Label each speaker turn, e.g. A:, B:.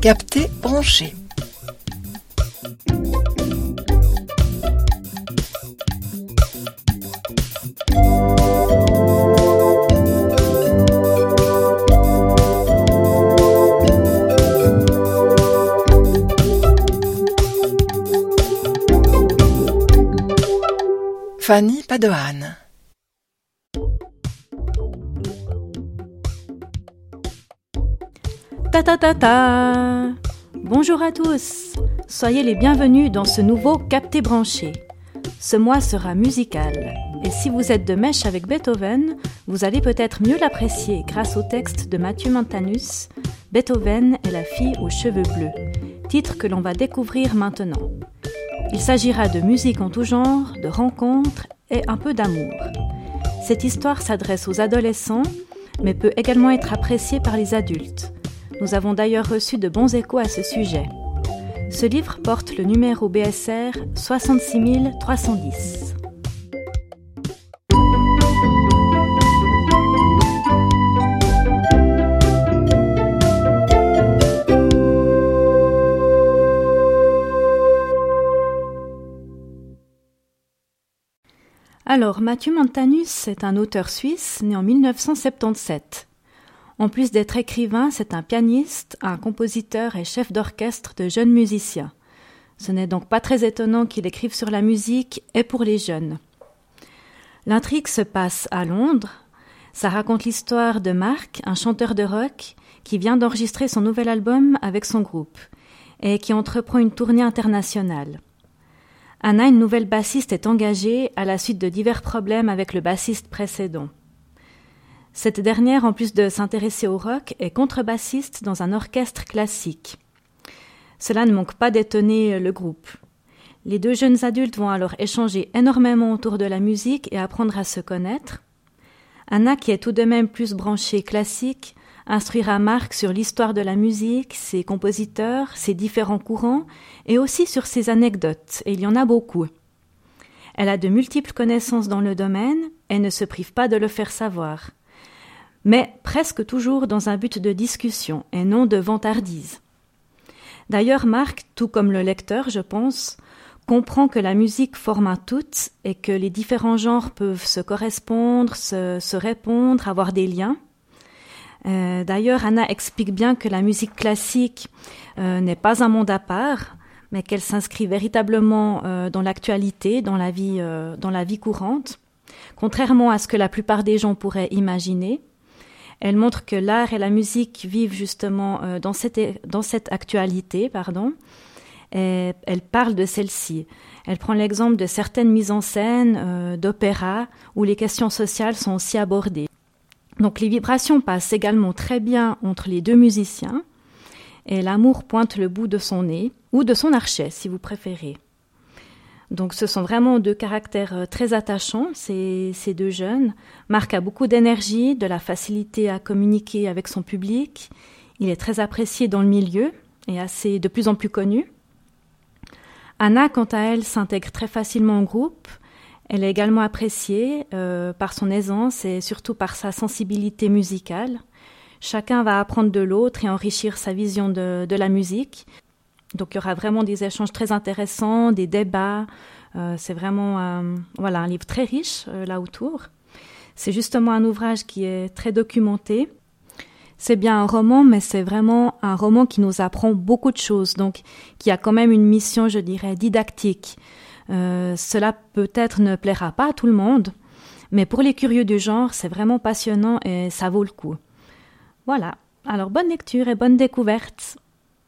A: Capté branché. Fanny Padoan.
B: Ta ta ta Bonjour à tous Soyez les bienvenus dans ce nouveau Capté branché. Ce mois sera musical, et si vous êtes de mèche avec Beethoven, vous allez peut-être mieux l'apprécier grâce au texte de Mathieu Montanus, Beethoven et la fille aux cheveux bleus, titre que l'on va découvrir maintenant. Il s'agira de musique en tout genre, de rencontres et un peu d'amour. Cette histoire s'adresse aux adolescents, mais peut également être appréciée par les adultes. Nous avons d'ailleurs reçu de bons échos à ce sujet. Ce livre porte le numéro BSR 66310. Alors, Mathieu Montanus est un auteur suisse né en 1977. En plus d'être écrivain, c'est un pianiste, un compositeur et chef d'orchestre de jeunes musiciens. Ce n'est donc pas très étonnant qu'il écrive sur la musique et pour les jeunes. L'intrigue se passe à Londres. Ça raconte l'histoire de Mark, un chanteur de rock, qui vient d'enregistrer son nouvel album avec son groupe et qui entreprend une tournée internationale. Anna, une nouvelle bassiste, est engagée à la suite de divers problèmes avec le bassiste précédent. Cette dernière, en plus de s'intéresser au rock, est contrebassiste dans un orchestre classique. Cela ne manque pas d'étonner le groupe. Les deux jeunes adultes vont alors échanger énormément autour de la musique et apprendre à se connaître. Anna, qui est tout de même plus branchée classique, instruira Marc sur l'histoire de la musique, ses compositeurs, ses différents courants, et aussi sur ses anecdotes, et il y en a beaucoup. Elle a de multiples connaissances dans le domaine et ne se prive pas de le faire savoir mais presque toujours dans un but de discussion et non de vantardise. D'ailleurs, Marc, tout comme le lecteur, je pense, comprend que la musique forme un tout et que les différents genres peuvent se correspondre, se, répondre, avoir des liens. Euh, d'ailleurs, Anna explique bien que la musique classique euh, n'est pas un monde à part, mais qu'elle s'inscrit véritablement euh, dans l'actualité, dans la vie, dans la vie courante, contrairement à ce que la plupart des gens pourraient imaginer. Elle montre que l'art et la musique vivent justement euh, dans, cette, actualité, pardon. Elle parle de celle-ci. Elle prend l'exemple de certaines mises en scène euh, d'opéra où les questions sociales sont aussi abordées. Donc les vibrations passent également très bien entre les deux musiciens et l'amour pointe le bout de son nez ou de son archet si vous préférez. Donc ce sont vraiment deux caractères euh, très attachants, ces, deux jeunes. Marc a beaucoup d'énergie, de la facilité à communiquer avec son public. Il est très apprécié dans le milieu et assez de plus en plus connu. Anna, quant à elle, s'intègre très facilement au groupe. Elle est également appréciée euh, par son aisance et surtout par sa sensibilité musicale. Chacun va apprendre de l'autre et enrichir sa vision de la musique. Donc il y aura vraiment des échanges très intéressants, des débats. Euh, c'est vraiment euh, voilà un livre très riche euh, là autour. C'est justement un ouvrage qui est très documenté. C'est bien un roman, mais c'est vraiment un roman qui nous apprend beaucoup de choses, donc qui a quand même une mission, je dirais, didactique. cela peut-être ne plaira pas à tout le monde, mais pour les curieux du genre, c'est vraiment passionnant et ça vaut le coup. Voilà. Alors bonne lecture et bonne découverte.